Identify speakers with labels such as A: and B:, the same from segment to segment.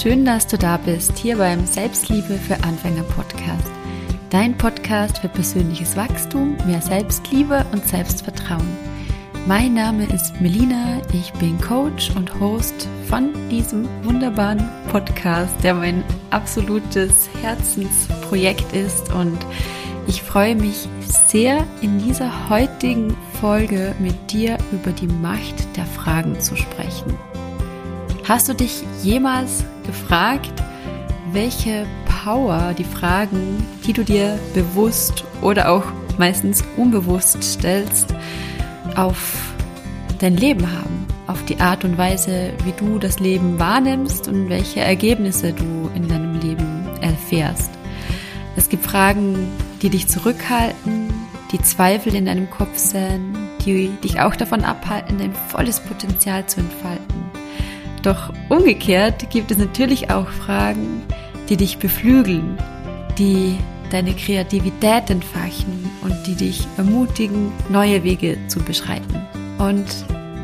A: Schön, dass du da bist, hier beim Selbstliebe für Anfänger Podcast. Dein Podcast für persönliches Wachstum, mehr Selbstliebe und Selbstvertrauen. Mein Name ist Melina, ich bin Coach und Host von diesem wunderbaren Podcast, der mein absolutes Herzensprojekt ist und ich freue mich sehr, in dieser heutigen Folge mit dir über die Macht der Fragen zu sprechen. Hast du dich jemals gefragt, welche Power die Fragen, die du dir bewusst oder auch meistens unbewusst stellst, auf dein Leben haben, auf die Art und Weise, wie du das Leben wahrnimmst und welche Ergebnisse du in deinem Leben erfährst. Es gibt Fragen, die dich zurückhalten, die Zweifel in deinem Kopf sind, die dich auch davon abhalten, dein volles Potenzial zu entfalten. Doch umgekehrt gibt es natürlich auch Fragen, die dich beflügeln, die deine Kreativität entfachen und die dich ermutigen, neue Wege zu beschreiten. Und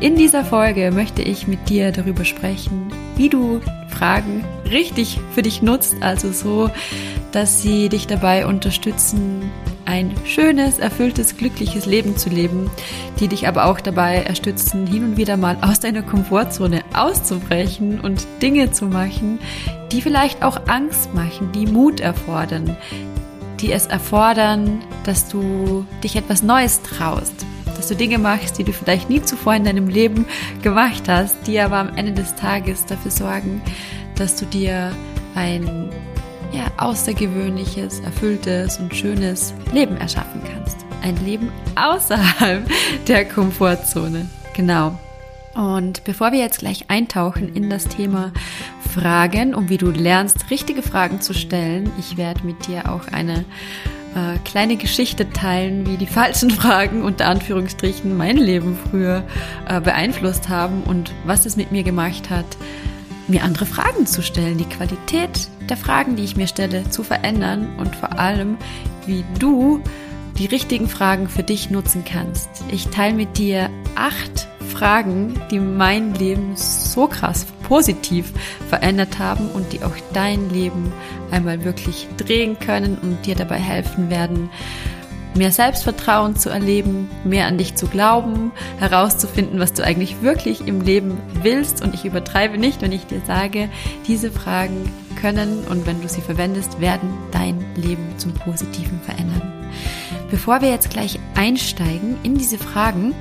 A: in dieser Folge möchte ich mit dir darüber sprechen, wie du Fragen richtig für dich nutzt, also so, dass sie dich dabei unterstützen, ein schönes, erfülltes, glückliches Leben zu leben, die dich aber auch dabei unterstützen, hin und wieder mal aus deiner Komfortzone auszubrechen und Dinge zu machen, die vielleicht auch Angst machen, die Mut erfordern, die es erfordern, dass du dich etwas Neues traust, dass du Dinge machst, die du vielleicht nie zuvor in deinem Leben gemacht hast, die aber am Ende des Tages dafür sorgen, dass du dir ein ja, außergewöhnliches, erfülltes und schönes Leben erschaffen kannst. Ein Leben außerhalb der Komfortzone. Genau. Und bevor wir jetzt gleich eintauchen in das Thema Fragen und wie du lernst, richtige Fragen zu stellen, ich werde mit dir auch eine äh, kleine Geschichte teilen, wie die falschen Fragen unter Anführungsstrichen mein Leben früher äh, beeinflusst haben und was es mit mir gemacht hat, mir andere Fragen zu stellen, die Qualität der Fragen, die ich mir stelle, zu verändern und vor allem, wie du die richtigen Fragen für dich nutzen kannst. Ich teile mit dir acht Fragen, die mein Leben so krass positiv verändert haben und die auch dein Leben einmal wirklich drehen können und dir dabei helfen werden, mehr Selbstvertrauen zu erleben, mehr an dich zu glauben, herauszufinden, was du eigentlich wirklich im Leben willst. Und ich übertreibe nicht, wenn ich dir sage, diese Fragen können und wenn du sie verwendest, werden dein Leben zum Positiven verändern. Bevor wir jetzt gleich einsteigen in diese Fragen,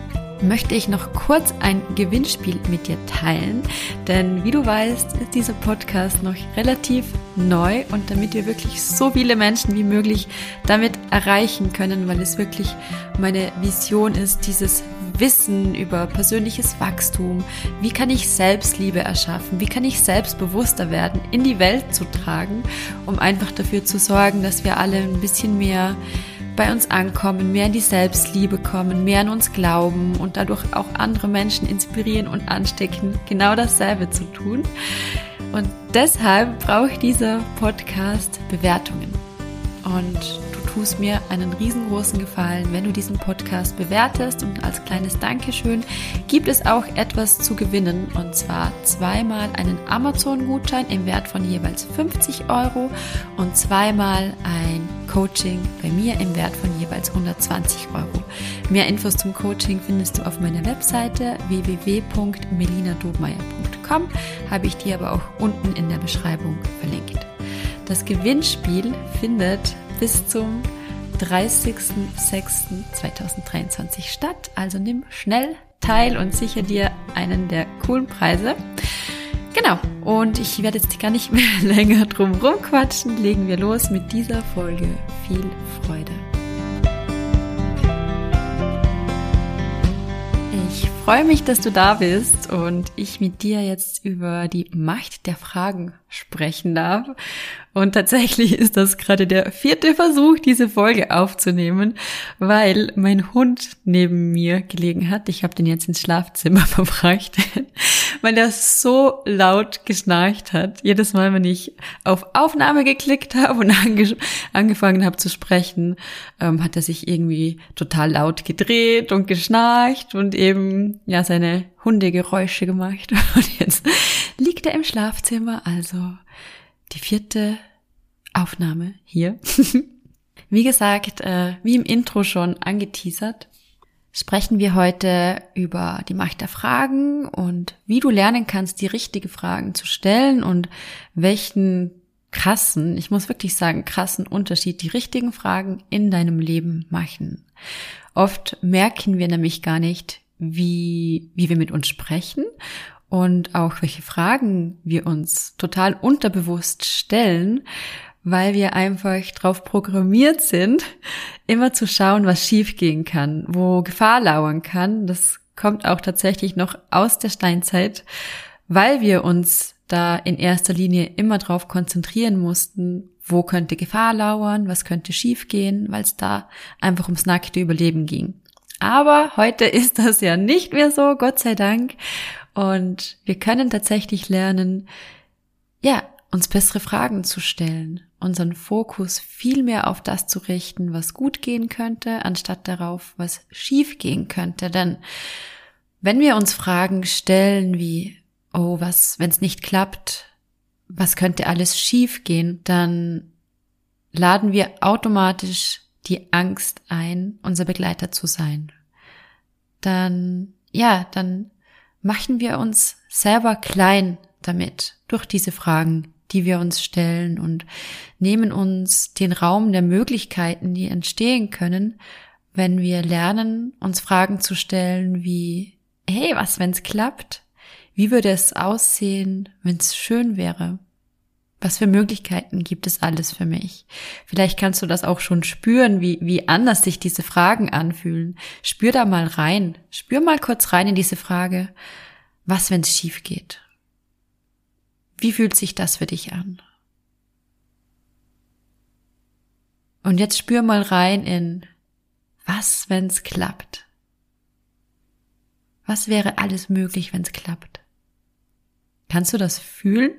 A: möchte ich noch kurz ein Gewinnspiel mit dir teilen. Denn wie du weißt, ist dieser Podcast noch relativ neu und damit wir wirklich so viele Menschen wie möglich damit erreichen können, weil es wirklich meine Vision ist, dieses Wissen über persönliches Wachstum, wie kann ich Selbstliebe erschaffen, wie kann ich selbstbewusster werden, in die Welt zu tragen, um einfach dafür zu sorgen, dass wir alle ein bisschen mehr bei uns ankommen, mehr in die Selbstliebe kommen, mehr an uns glauben und dadurch auch andere Menschen inspirieren und anstecken, genau dasselbe zu tun. Und deshalb braucht dieser Podcast Bewertungen. Und tust mir einen riesengroßen Gefallen, wenn du diesen Podcast bewertest und als kleines Dankeschön gibt es auch etwas zu gewinnen und zwar zweimal einen Amazon-Gutschein im Wert von jeweils 50 Euro und zweimal ein Coaching bei mir im Wert von jeweils 120 Euro. Mehr Infos zum Coaching findest du auf meiner Webseite www.melinadobmeier.com, habe ich dir aber auch unten in der Beschreibung verlinkt. Das Gewinnspiel findet bis zum 30.06.2023 statt. Also nimm schnell teil und sicher dir einen der coolen Preise. Genau, und ich werde jetzt gar nicht mehr länger drum rumquatschen. Legen wir los mit dieser Folge. Viel Freude. Ich freue mich, dass du da bist und ich mit dir jetzt über die Macht der Fragen sprechen darf. Und tatsächlich ist das gerade der vierte Versuch, diese Folge aufzunehmen, weil mein Hund neben mir gelegen hat. Ich habe den jetzt ins Schlafzimmer verbracht, weil er so laut geschnarcht hat. Jedes Mal, wenn ich auf Aufnahme geklickt habe und ange angefangen habe zu sprechen, ähm, hat er sich irgendwie total laut gedreht und geschnarcht und eben ja seine Hundegeräusche gemacht. Und jetzt liegt er im Schlafzimmer, also Also die vierte Aufnahme hier. wie gesagt, äh, wie im Intro schon angeteasert, sprechen wir heute über die Macht der Fragen und wie du lernen kannst, die richtige Fragen zu stellen und welchen krassen, ich muss wirklich sagen, krassen Unterschied die richtigen Fragen in deinem Leben machen. Oft merken wir nämlich gar nicht, wie, wie wir mit uns sprechen und auch welche Fragen wir uns total unterbewusst stellen, weil wir einfach drauf programmiert sind, immer zu schauen, was schiefgehen kann, wo Gefahr lauern kann. Das kommt auch tatsächlich noch aus der Steinzeit, weil wir uns da in erster Linie immer drauf konzentrieren mussten, wo könnte Gefahr lauern, was könnte schiefgehen, weil es da einfach ums nackte Überleben ging. Aber heute ist das ja nicht mehr so, Gott sei Dank. Und wir können tatsächlich lernen, ja, uns bessere Fragen zu stellen, unseren Fokus viel mehr auf das zu richten, was gut gehen könnte, anstatt darauf, was schief gehen könnte. Denn wenn wir uns Fragen stellen wie, oh, was, wenn es nicht klappt, was könnte alles schief gehen, dann laden wir automatisch die Angst ein, unser Begleiter zu sein. Dann, ja, dann machen wir uns selber klein damit durch diese Fragen, die wir uns stellen und nehmen uns den Raum der Möglichkeiten, die entstehen können, wenn wir lernen, uns Fragen zu stellen wie, hey, was, wenn's klappt? Wie würde es aussehen, wenn's schön wäre? Was für Möglichkeiten gibt es alles für mich? Vielleicht kannst du das auch schon spüren, wie, wie anders sich diese Fragen anfühlen. Spür da mal rein. Spür mal kurz rein in diese Frage. Was, wenn es schief geht? Wie fühlt sich das für dich an? Und jetzt spür mal rein in was, wenn es klappt? Was wäre alles möglich, wenn es klappt? Kannst du das fühlen?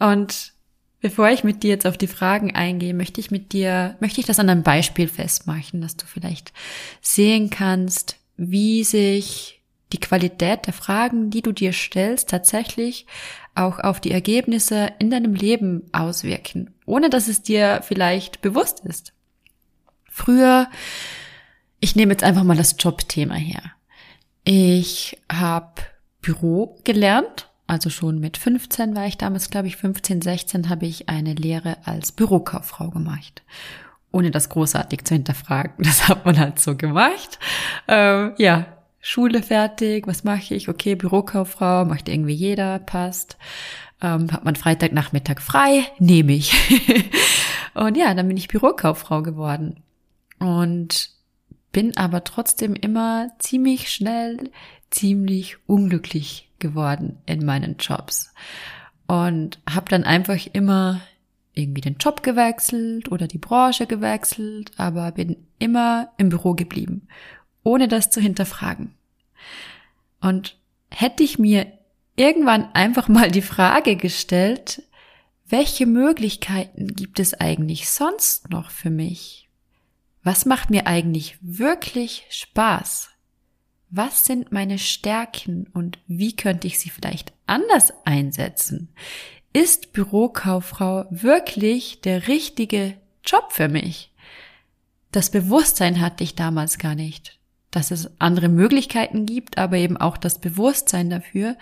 A: Und bevor ich mit dir jetzt auf die Fragen eingehe, möchte ich mit dir, möchte ich das an einem Beispiel festmachen, dass du vielleicht sehen kannst, wie sich die Qualität der Fragen, die du dir stellst, tatsächlich auch auf die Ergebnisse in deinem Leben auswirken, ohne dass es dir vielleicht bewusst ist. Früher, ich nehme jetzt einfach mal das Jobthema her. Ich habe Büro gelernt also schon mit 15 war ich damals, glaube ich, 15, 16 habe ich eine Lehre als Bürokauffrau gemacht. Ohne das großartig zu hinterfragen. Das hat man halt so gemacht. Ähm, ja, Schule fertig, was mache ich? Okay, Bürokauffrau, macht irgendwie jeder, passt. Ähm, hat man Freitagnachmittag frei, nehme ich. und ja, dann bin ich Bürokauffrau geworden. Und bin aber trotzdem immer ziemlich schnell, ziemlich unglücklich geworden in meinen Jobs und habe dann einfach immer irgendwie den Job gewechselt oder die Branche gewechselt, aber bin immer im Büro geblieben, ohne das zu hinterfragen. Und hätte ich mir irgendwann einfach mal die Frage gestellt, welche Möglichkeiten gibt es eigentlich sonst noch für mich? Was macht mir eigentlich wirklich Spaß? Was sind meine Stärken und wie könnte ich sie vielleicht anders einsetzen? Ist Bürokauffrau wirklich der richtige Job für mich? Das Bewusstsein hatte ich damals gar nicht, dass es andere Möglichkeiten gibt, aber eben auch das Bewusstsein dafür,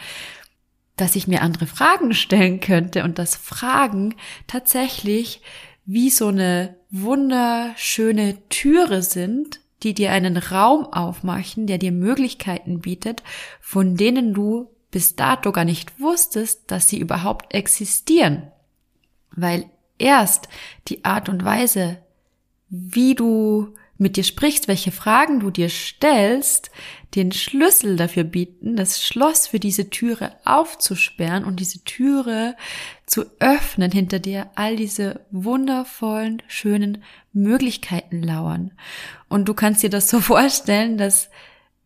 A: dass ich mir andere Fragen stellen könnte und dass Fragen tatsächlich wie so eine wunderschöne Türe sind, die dir einen Raum aufmachen, der dir Möglichkeiten bietet, von denen du bis dato gar nicht wusstest, dass sie überhaupt existieren. Weil erst die Art und Weise, wie du mit dir sprichst, welche Fragen du dir stellst, den Schlüssel dafür bieten, das Schloss für diese Türe aufzusperren und diese Türe zu öffnen, hinter der all diese wundervollen, schönen Möglichkeiten lauern. Und du kannst dir das so vorstellen, dass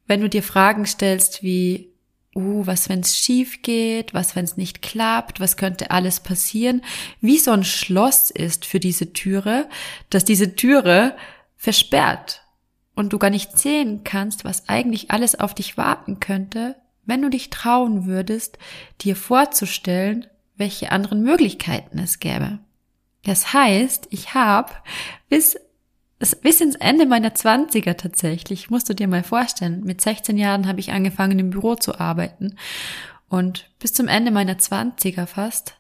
A: wenn du dir Fragen stellst wie, uh, was wenn's schief geht, was wenn's nicht klappt, was könnte alles passieren, wie so ein Schloss ist für diese Türe, dass diese Türe versperrt und du gar nicht sehen kannst, was eigentlich alles auf dich warten könnte, wenn du dich trauen würdest, dir vorzustellen, welche anderen Möglichkeiten es gäbe. Das heißt, ich habe bis, bis ins Ende meiner Zwanziger tatsächlich, musst du dir mal vorstellen, mit 16 Jahren habe ich angefangen im Büro zu arbeiten und bis zum Ende meiner Zwanziger fast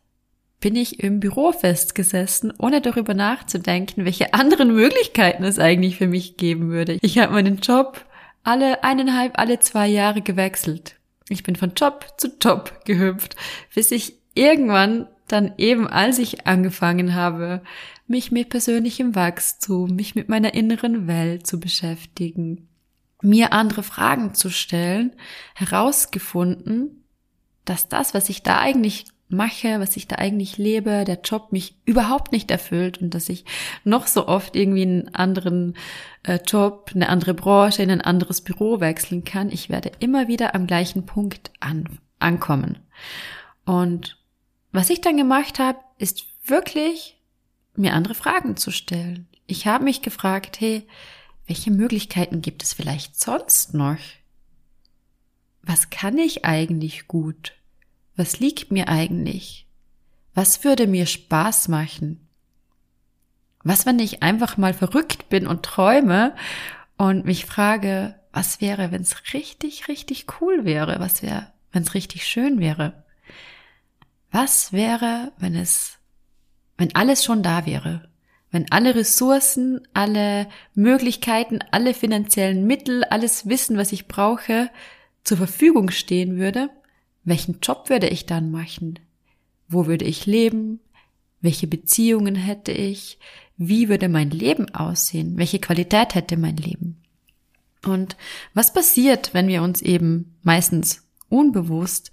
A: bin ich im Büro festgesessen, ohne darüber nachzudenken, welche anderen Möglichkeiten es eigentlich für mich geben würde. Ich habe meinen Job alle eineinhalb, alle zwei Jahre gewechselt. Ich bin von Job zu Job gehüpft, bis ich irgendwann dann eben, als ich angefangen habe, mich mit persönlichem Wachstum, mich mit meiner inneren Welt zu beschäftigen, mir andere Fragen zu stellen, herausgefunden, dass das, was ich da eigentlich mache, was ich da eigentlich lebe, der Job mich überhaupt nicht erfüllt und dass ich noch so oft irgendwie einen anderen äh, Job, eine andere Branche, in ein anderes Büro wechseln kann. Ich werde immer wieder am gleichen Punkt an, ankommen. Und was ich dann gemacht habe, ist wirklich mir andere Fragen zu stellen. Ich habe mich gefragt, hey, welche Möglichkeiten gibt es vielleicht sonst noch? Was kann ich eigentlich gut? Was liegt mir eigentlich? Was würde mir Spaß machen? Was, wenn ich einfach mal verrückt bin und träume und mich frage, was wäre, wenn es richtig, richtig cool wäre? Was wäre, wenn es richtig schön wäre? Was wäre, wenn es, wenn alles schon da wäre? Wenn alle Ressourcen, alle Möglichkeiten, alle finanziellen Mittel, alles Wissen, was ich brauche, zur Verfügung stehen würde? Welchen Job würde ich dann machen? Wo würde ich leben? Welche Beziehungen hätte ich? Wie würde mein Leben aussehen? Welche Qualität hätte mein Leben? Und was passiert, wenn wir uns eben meistens unbewusst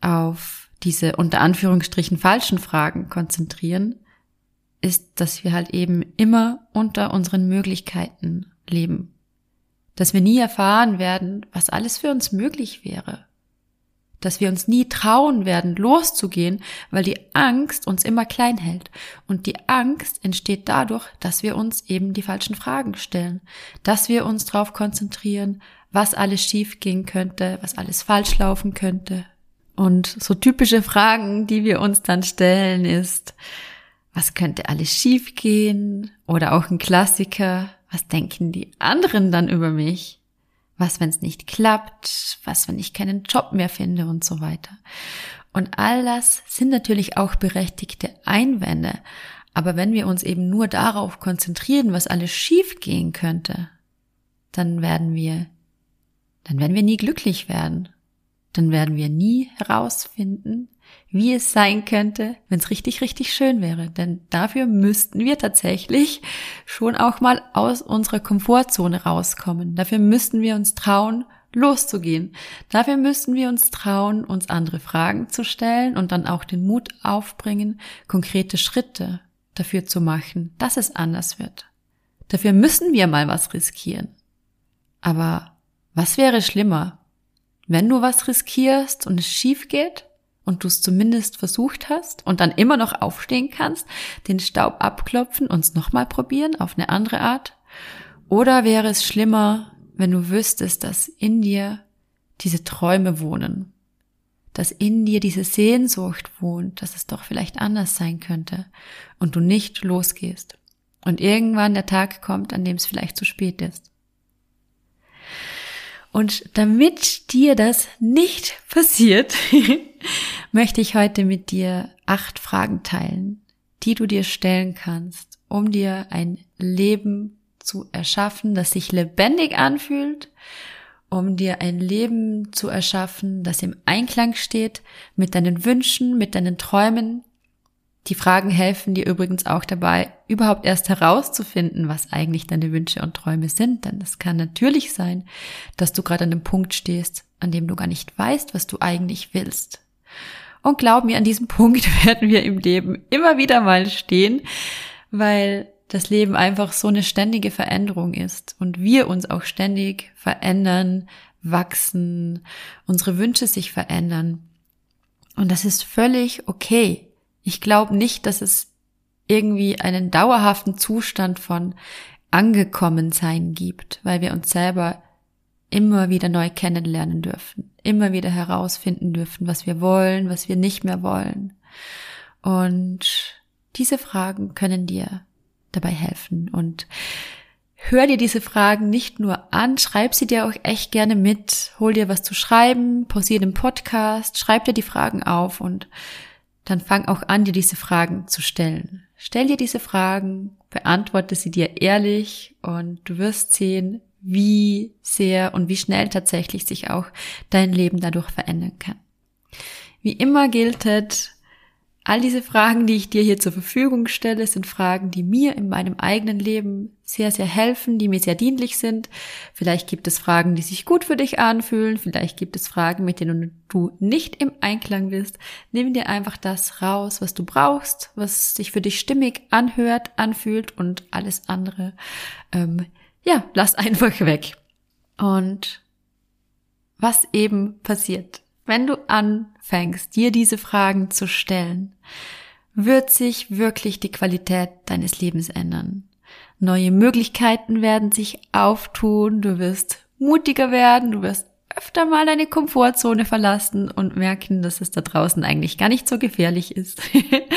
A: auf diese unter Anführungsstrichen falschen Fragen konzentrieren, ist, dass wir halt eben immer unter unseren Möglichkeiten leben. Dass wir nie erfahren werden, was alles für uns möglich wäre. Dass wir uns nie trauen werden, loszugehen, weil die Angst uns immer klein hält. Und die Angst entsteht dadurch, dass wir uns eben die falschen Fragen stellen. Dass wir uns darauf konzentrieren, was alles schief gehen könnte, was alles falsch laufen könnte, und so typische Fragen, die wir uns dann stellen, ist, was könnte alles schiefgehen? Oder auch ein Klassiker, was denken die anderen dann über mich? Was, wenn es nicht klappt? Was, wenn ich keinen Job mehr finde und so weiter? Und all das sind natürlich auch berechtigte Einwände. Aber wenn wir uns eben nur darauf konzentrieren, was alles schiefgehen könnte, dann werden wir, dann werden wir nie glücklich werden dann werden wir nie herausfinden, wie es sein könnte, wenn es richtig, richtig schön wäre. Denn dafür müssten wir tatsächlich schon auch mal aus unserer Komfortzone rauskommen. Dafür müssten wir uns trauen, loszugehen. Dafür müssten wir uns trauen, uns andere Fragen zu stellen und dann auch den Mut aufbringen, konkrete Schritte dafür zu machen, dass es anders wird. Dafür müssen wir mal was riskieren. Aber was wäre schlimmer, wenn du was riskierst und es schief geht und du es zumindest versucht hast und dann immer noch aufstehen kannst, den Staub abklopfen und es nochmal probieren auf eine andere Art? Oder wäre es schlimmer, wenn du wüsstest, dass in dir diese Träume wohnen, dass in dir diese Sehnsucht wohnt, dass es doch vielleicht anders sein könnte und du nicht losgehst und irgendwann der Tag kommt, an dem es vielleicht zu spät ist. Und damit dir das nicht passiert, möchte ich heute mit dir acht Fragen teilen, die du dir stellen kannst, um dir ein Leben zu erschaffen, das sich lebendig anfühlt, um dir ein Leben zu erschaffen, das im Einklang steht mit deinen Wünschen, mit deinen Träumen, die Fragen helfen dir übrigens auch dabei, überhaupt erst herauszufinden, was eigentlich deine Wünsche und Träume sind. Denn es kann natürlich sein, dass du gerade an dem Punkt stehst, an dem du gar nicht weißt, was du eigentlich willst. Und glaub mir, an diesem Punkt werden wir im Leben immer wieder mal stehen, weil das Leben einfach so eine ständige Veränderung ist und wir uns auch ständig verändern, wachsen, unsere Wünsche sich verändern. Und das ist völlig okay. Ich glaube nicht, dass es irgendwie einen dauerhaften Zustand von angekommen sein gibt, weil wir uns selber immer wieder neu kennenlernen dürfen, immer wieder herausfinden dürfen, was wir wollen, was wir nicht mehr wollen. Und diese Fragen können dir dabei helfen. Und hör dir diese Fragen nicht nur an, schreib sie dir auch echt gerne mit. Hol dir was zu schreiben, pausier den Podcast, schreib dir die Fragen auf und dann fang auch an, dir diese Fragen zu stellen. Stell dir diese Fragen, beantworte sie dir ehrlich und du wirst sehen, wie sehr und wie schnell tatsächlich sich auch dein Leben dadurch verändern kann. Wie immer gilt es, All diese Fragen, die ich dir hier zur Verfügung stelle, sind Fragen, die mir in meinem eigenen Leben sehr, sehr helfen, die mir sehr dienlich sind. Vielleicht gibt es Fragen, die sich gut für dich anfühlen. Vielleicht gibt es Fragen, mit denen du nicht im Einklang bist. Nimm dir einfach das raus, was du brauchst, was sich für dich stimmig anhört, anfühlt und alles andere, ähm, ja, lass einfach weg. Und was eben passiert, wenn du anfängst, dir diese Fragen zu stellen, wird sich wirklich die Qualität deines Lebens ändern. Neue Möglichkeiten werden sich auftun, du wirst mutiger werden, du wirst öfter mal deine Komfortzone verlassen und merken, dass es da draußen eigentlich gar nicht so gefährlich ist.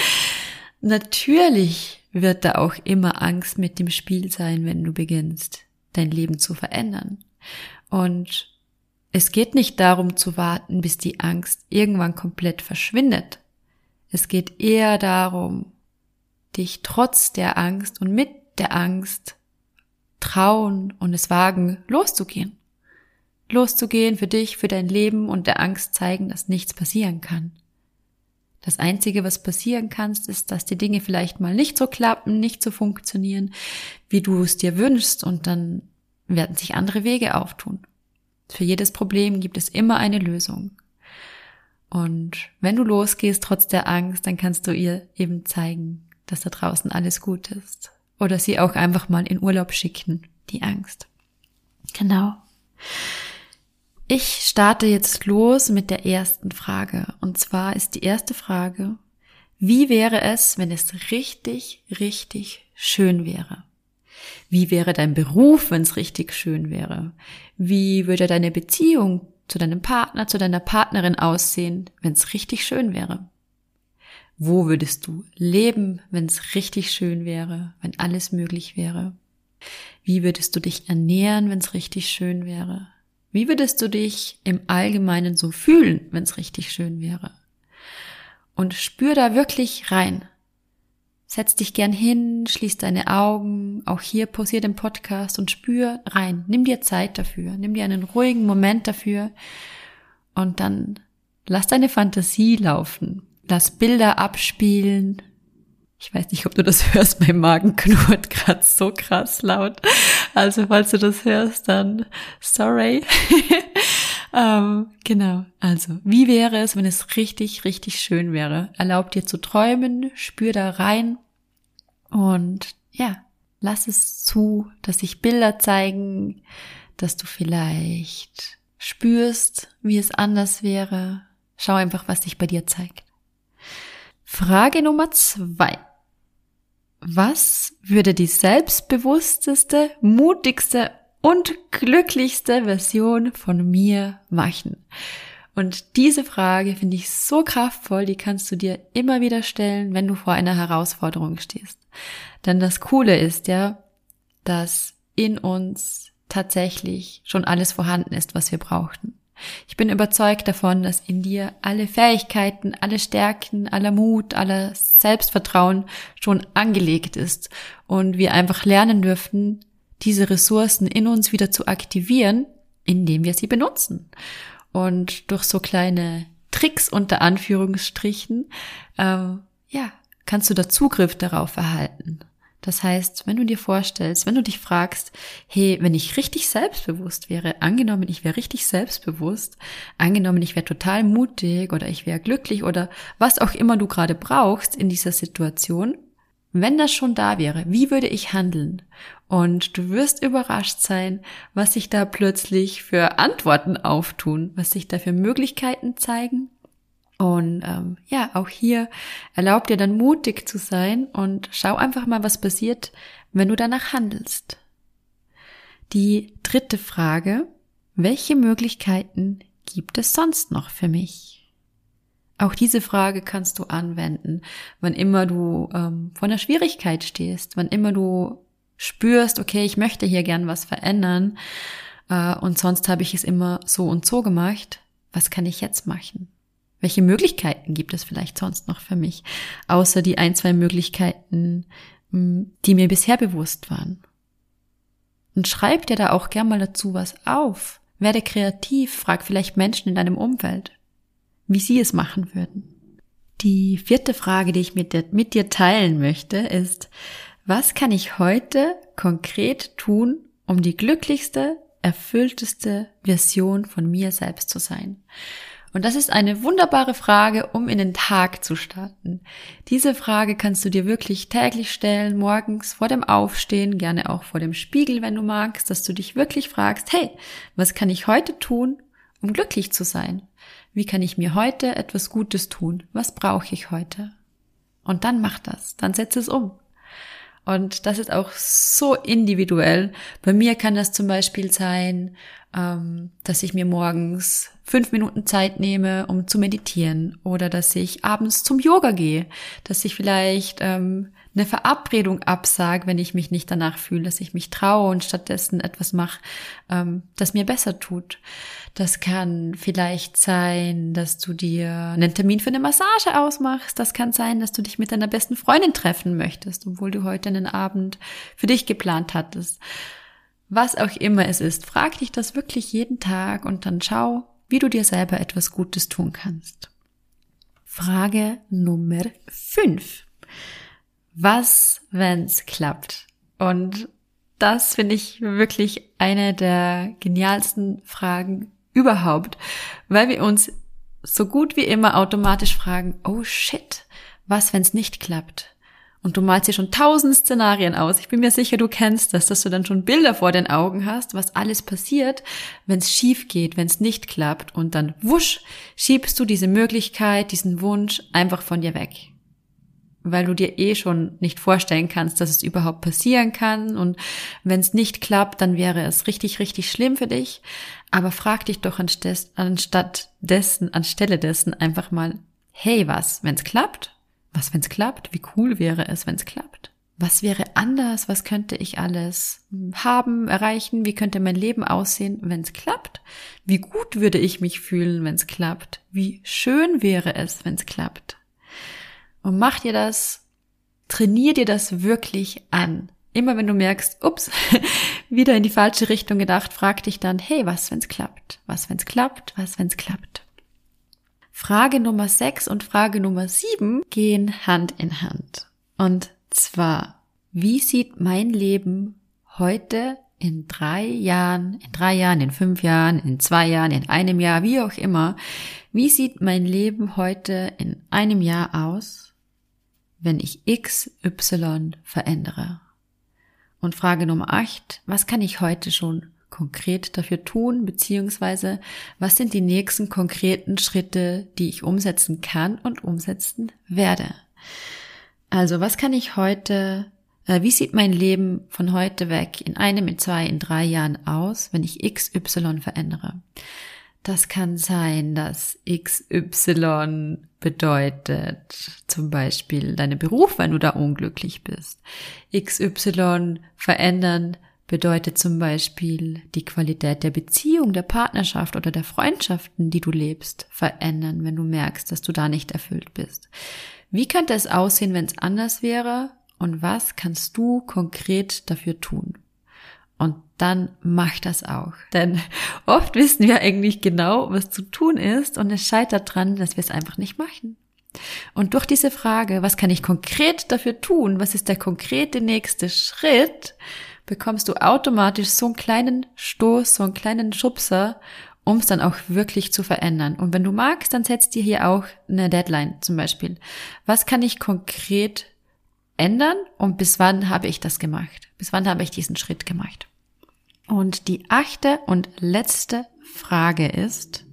A: Natürlich wird da auch immer Angst mit dem Spiel sein, wenn du beginnst, dein Leben zu verändern. Und es geht nicht darum zu warten, bis die Angst irgendwann komplett verschwindet. Es geht eher darum, dich trotz der Angst und mit der Angst trauen und es wagen, loszugehen. Loszugehen für dich, für dein Leben und der Angst zeigen, dass nichts passieren kann. Das Einzige, was passieren kannst, ist, dass die Dinge vielleicht mal nicht so klappen, nicht so funktionieren, wie du es dir wünschst und dann werden sich andere Wege auftun. Für jedes Problem gibt es immer eine Lösung. Und wenn du losgehst trotz der Angst, dann kannst du ihr eben zeigen, dass da draußen alles gut ist. Oder sie auch einfach mal in Urlaub schicken, die Angst. Genau. Ich starte jetzt los mit der ersten Frage. Und zwar ist die erste Frage, wie wäre es, wenn es richtig, richtig schön wäre? Wie wäre dein Beruf, wenn es richtig schön wäre? Wie würde deine Beziehung zu deinem Partner, zu deiner Partnerin aussehen, wenn es richtig schön wäre? Wo würdest du leben, wenn es richtig schön wäre, wenn alles möglich wäre? Wie würdest du dich ernähren, wenn es richtig schön wäre? Wie würdest du dich im Allgemeinen so fühlen, wenn es richtig schön wäre? Und spür da wirklich rein. Setz dich gern hin, schließ deine Augen, auch hier pausier den Podcast und spür rein. Nimm dir Zeit dafür, nimm dir einen ruhigen Moment dafür und dann lass deine Fantasie laufen. Lass Bilder abspielen. Ich weiß nicht, ob du das hörst, mein Magen knurrt gerade so krass laut. Also falls du das hörst, dann sorry. ähm, genau. Also, wie wäre es, wenn es richtig, richtig schön wäre? Erlaub dir zu träumen, spür da rein und ja, lass es zu, dass sich Bilder zeigen, dass du vielleicht spürst, wie es anders wäre. Schau einfach, was sich bei dir zeigt. Frage Nummer zwei. Was würde die selbstbewussteste, mutigste und glücklichste Version von mir machen? Und diese Frage finde ich so kraftvoll, die kannst du dir immer wieder stellen, wenn du vor einer Herausforderung stehst. Denn das Coole ist ja, dass in uns tatsächlich schon alles vorhanden ist, was wir brauchten. Ich bin überzeugt davon, dass in dir alle Fähigkeiten, alle Stärken, aller Mut, aller Selbstvertrauen schon angelegt ist und wir einfach lernen dürften, diese Ressourcen in uns wieder zu aktivieren, indem wir sie benutzen. Und durch so kleine Tricks unter Anführungsstrichen, ähm, ja, kannst du da Zugriff darauf erhalten. Das heißt, wenn du dir vorstellst, wenn du dich fragst, hey, wenn ich richtig selbstbewusst wäre, angenommen, ich wäre richtig selbstbewusst, angenommen, ich wäre total mutig oder ich wäre glücklich oder was auch immer du gerade brauchst in dieser Situation, wenn das schon da wäre, wie würde ich handeln? Und du wirst überrascht sein, was sich da plötzlich für Antworten auftun, was sich da für Möglichkeiten zeigen. Und ähm, ja, auch hier erlaubt dir dann mutig zu sein und schau einfach mal, was passiert, wenn du danach handelst. Die dritte Frage, welche Möglichkeiten gibt es sonst noch für mich? Auch diese Frage kannst du anwenden, wann immer du ähm, vor einer Schwierigkeit stehst, wann immer du spürst, okay, ich möchte hier gern was verändern äh, und sonst habe ich es immer so und so gemacht. Was kann ich jetzt machen? Welche Möglichkeiten gibt es vielleicht sonst noch für mich, außer die ein, zwei Möglichkeiten, hm, die mir bisher bewusst waren? Und schreib dir da auch gern mal dazu was auf. Werde kreativ, frag vielleicht Menschen in deinem Umfeld, wie sie es machen würden. Die vierte Frage, die ich mit dir, mit dir teilen möchte, ist, was kann ich heute konkret tun, um die glücklichste, erfüllteste Version von mir selbst zu sein? Und das ist eine wunderbare Frage, um in den Tag zu starten. Diese Frage kannst du dir wirklich täglich stellen, morgens vor dem Aufstehen, gerne auch vor dem Spiegel, wenn du magst, dass du dich wirklich fragst, hey, was kann ich heute tun, um glücklich zu sein? Wie kann ich mir heute etwas Gutes tun? Was brauche ich heute? Und dann mach das, dann setz es um. Und das ist auch so individuell. Bei mir kann das zum Beispiel sein, ähm, dass ich mir morgens fünf Minuten Zeit nehme, um zu meditieren oder dass ich abends zum Yoga gehe, dass ich vielleicht ähm, eine Verabredung absage, wenn ich mich nicht danach fühle, dass ich mich traue und stattdessen etwas mache, ähm, das mir besser tut. Das kann vielleicht sein, dass du dir einen Termin für eine Massage ausmachst. Das kann sein, dass du dich mit deiner besten Freundin treffen möchtest, obwohl du heute einen Abend für dich geplant hattest was auch immer es ist, frag dich das wirklich jeden Tag und dann schau, wie du dir selber etwas Gutes tun kannst. Frage Nummer 5. Was, wenn's klappt? Und das finde ich wirklich eine der genialsten Fragen überhaupt, weil wir uns so gut wie immer automatisch fragen, oh shit, was, wenn's nicht klappt? Und du malst dir schon tausend Szenarien aus. Ich bin mir sicher, du kennst das, dass du dann schon Bilder vor den Augen hast, was alles passiert, wenn es schief geht, wenn es nicht klappt. Und dann wusch, schiebst du diese Möglichkeit, diesen Wunsch einfach von dir weg. Weil du dir eh schon nicht vorstellen kannst, dass es überhaupt passieren kann. Und wenn es nicht klappt, dann wäre es richtig, richtig schlimm für dich. Aber frag dich doch anstatt dessen, anstelle dessen einfach mal, hey, was, wenn es klappt? Was, wenn es klappt? Wie cool wäre es, wenn es klappt? Was wäre anders? Was könnte ich alles haben, erreichen? Wie könnte mein Leben aussehen, wenn es klappt? Wie gut würde ich mich fühlen, wenn es klappt? Wie schön wäre es, wenn es klappt? Und mach dir das, trainier dir das wirklich an. Immer wenn du merkst, ups, wieder in die falsche Richtung gedacht, frag dich dann, hey, was, wenn's klappt? Was, wenn's klappt? Was, wenn's klappt? Frage Nummer 6 und Frage Nummer 7 gehen Hand in Hand. Und zwar, wie sieht mein Leben heute in drei Jahren, in drei Jahren, in fünf Jahren, in zwei Jahren, in einem Jahr, wie auch immer, wie sieht mein Leben heute in einem Jahr aus, wenn ich XY verändere? Und Frage Nummer 8, was kann ich heute schon konkret dafür tun, beziehungsweise was sind die nächsten konkreten Schritte, die ich umsetzen kann und umsetzen werde. Also was kann ich heute, äh, wie sieht mein Leben von heute weg in einem, in zwei, in drei Jahren aus, wenn ich XY verändere? Das kann sein, dass XY bedeutet zum Beispiel deine Beruf, wenn du da unglücklich bist. XY verändern bedeutet zum Beispiel die Qualität der Beziehung, der Partnerschaft oder der Freundschaften, die du lebst, verändern, wenn du merkst, dass du da nicht erfüllt bist. Wie könnte es aussehen, wenn es anders wäre? Und was kannst du konkret dafür tun? Und dann mach das auch. Denn oft wissen wir eigentlich genau, was zu tun ist und es scheitert dran, dass wir es einfach nicht machen. Und durch diese Frage, was kann ich konkret dafür tun? Was ist der konkrete nächste Schritt? bekommst du automatisch so einen kleinen Stoß, so einen kleinen Schubser, um es dann auch wirklich zu verändern. Und wenn du magst, dann setzt dir hier auch eine Deadline zum Beispiel. Was kann ich konkret ändern und bis wann habe ich das gemacht? Bis wann habe ich diesen Schritt gemacht? Und die achte und letzte Frage ist,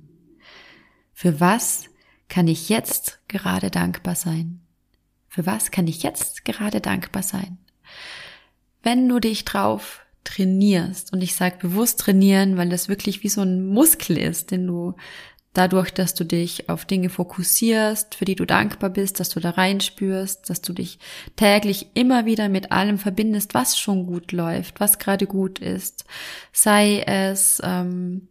A: für was kann ich jetzt gerade dankbar sein? Für was kann ich jetzt gerade dankbar sein? wenn du dich drauf trainierst, und ich sage bewusst trainieren, weil das wirklich wie so ein Muskel ist, den du dadurch, dass du dich auf Dinge fokussierst, für die du dankbar bist, dass du da reinspürst, dass du dich täglich immer wieder mit allem verbindest, was schon gut läuft, was gerade gut ist. Sei es ähm,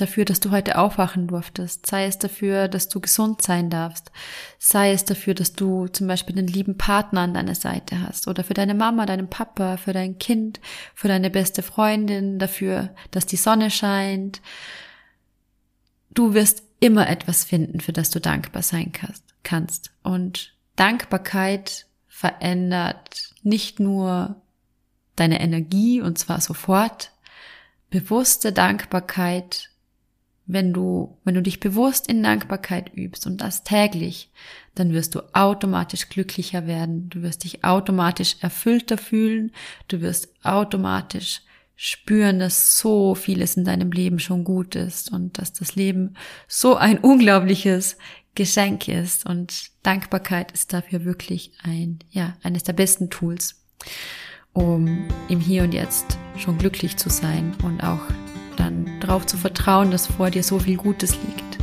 A: dafür, dass du heute aufwachen durftest, sei es dafür, dass du gesund sein darfst, sei es dafür, dass du zum Beispiel einen lieben Partner an deiner Seite hast oder für deine Mama, deinen Papa, für dein Kind, für deine beste Freundin, dafür, dass die Sonne scheint. Du wirst immer etwas finden, für das du dankbar sein kannst. Und Dankbarkeit verändert nicht nur deine Energie und zwar sofort. Bewusste Dankbarkeit wenn du, wenn du dich bewusst in Dankbarkeit übst und das täglich, dann wirst du automatisch glücklicher werden. Du wirst dich automatisch erfüllter fühlen. Du wirst automatisch spüren, dass so vieles in deinem Leben schon gut ist und dass das Leben so ein unglaubliches Geschenk ist und Dankbarkeit ist dafür wirklich ein, ja, eines der besten Tools, um im Hier und Jetzt schon glücklich zu sein und auch dann darauf zu vertrauen, dass vor dir so viel Gutes liegt.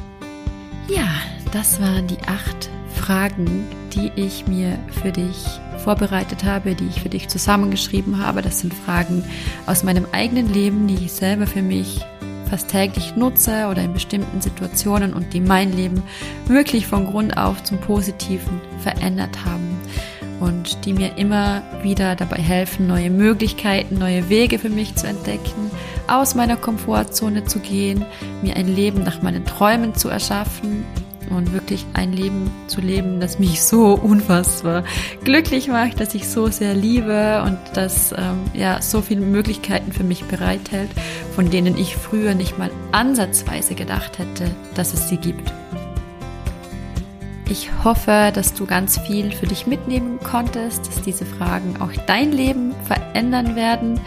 A: Ja, das waren die acht Fragen, die ich mir für dich vorbereitet habe, die ich für dich zusammengeschrieben habe. Das sind Fragen aus meinem eigenen Leben, die ich selber für mich fast täglich nutze oder in bestimmten Situationen und die mein Leben wirklich von Grund auf zum Positiven verändert haben und die mir immer wieder dabei helfen, neue Möglichkeiten, neue Wege für mich zu entdecken, aus meiner Komfortzone zu gehen, mir ein Leben nach meinen Träumen zu erschaffen und wirklich ein Leben zu leben, das mich so unfassbar glücklich macht, dass ich so sehr liebe und das ähm, ja so viele Möglichkeiten für mich bereithält, von denen ich früher nicht mal ansatzweise gedacht hätte, dass es sie gibt. Ich hoffe, dass du ganz viel für dich mitnehmen konntest, dass diese Fragen auch dein Leben verändern werden.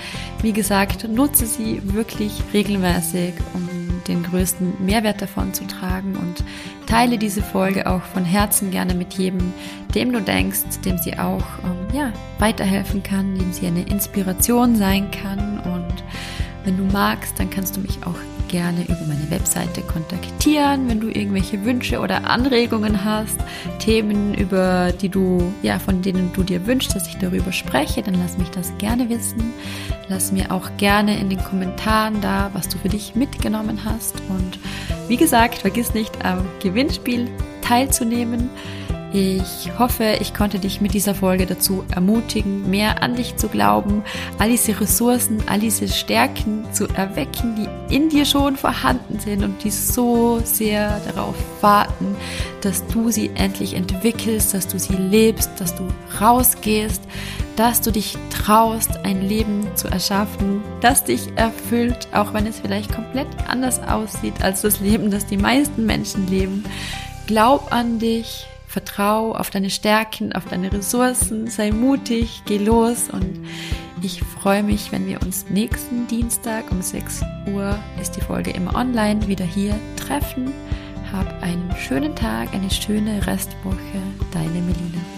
A: Wie gesagt, nutze sie wirklich regelmäßig, um den größten Mehrwert davon zu tragen und teile diese Folge auch von Herzen gerne mit jedem, dem du denkst, dem sie auch ähm, ja, weiterhelfen kann, dem sie eine Inspiration sein kann. Und wenn du magst, dann kannst du mich auch gerne über meine Webseite kontaktieren, wenn du irgendwelche Wünsche oder Anregungen hast, Themen, über die du, ja, von denen du dir wünschst, dass ich darüber spreche, dann lass mich das gerne wissen. Lass mir auch gerne in den Kommentaren da, was du für dich mitgenommen hast. Und wie gesagt, vergiss nicht am Gewinnspiel teilzunehmen. Ich hoffe, ich konnte dich mit dieser Folge dazu ermutigen, mehr an dich zu glauben, all diese Ressourcen, all diese Stärken zu erwecken, die in dir schon vorhanden sind und die so sehr darauf warten, dass du sie endlich entwickelst, dass du sie lebst, dass du rausgehst, dass du dich traust, ein Leben zu erschaffen, das dich erfüllt, auch wenn es vielleicht komplett anders aussieht als das Leben, das die meisten Menschen leben. Glaub an dich, Vertrau auf deine Stärken, auf deine Ressourcen, sei mutig, geh los und ich freue mich, wenn wir uns nächsten Dienstag um 6 Uhr ist die Folge immer online wieder hier treffen. Hab einen schönen Tag, eine schöne Restwoche. Deine Melina.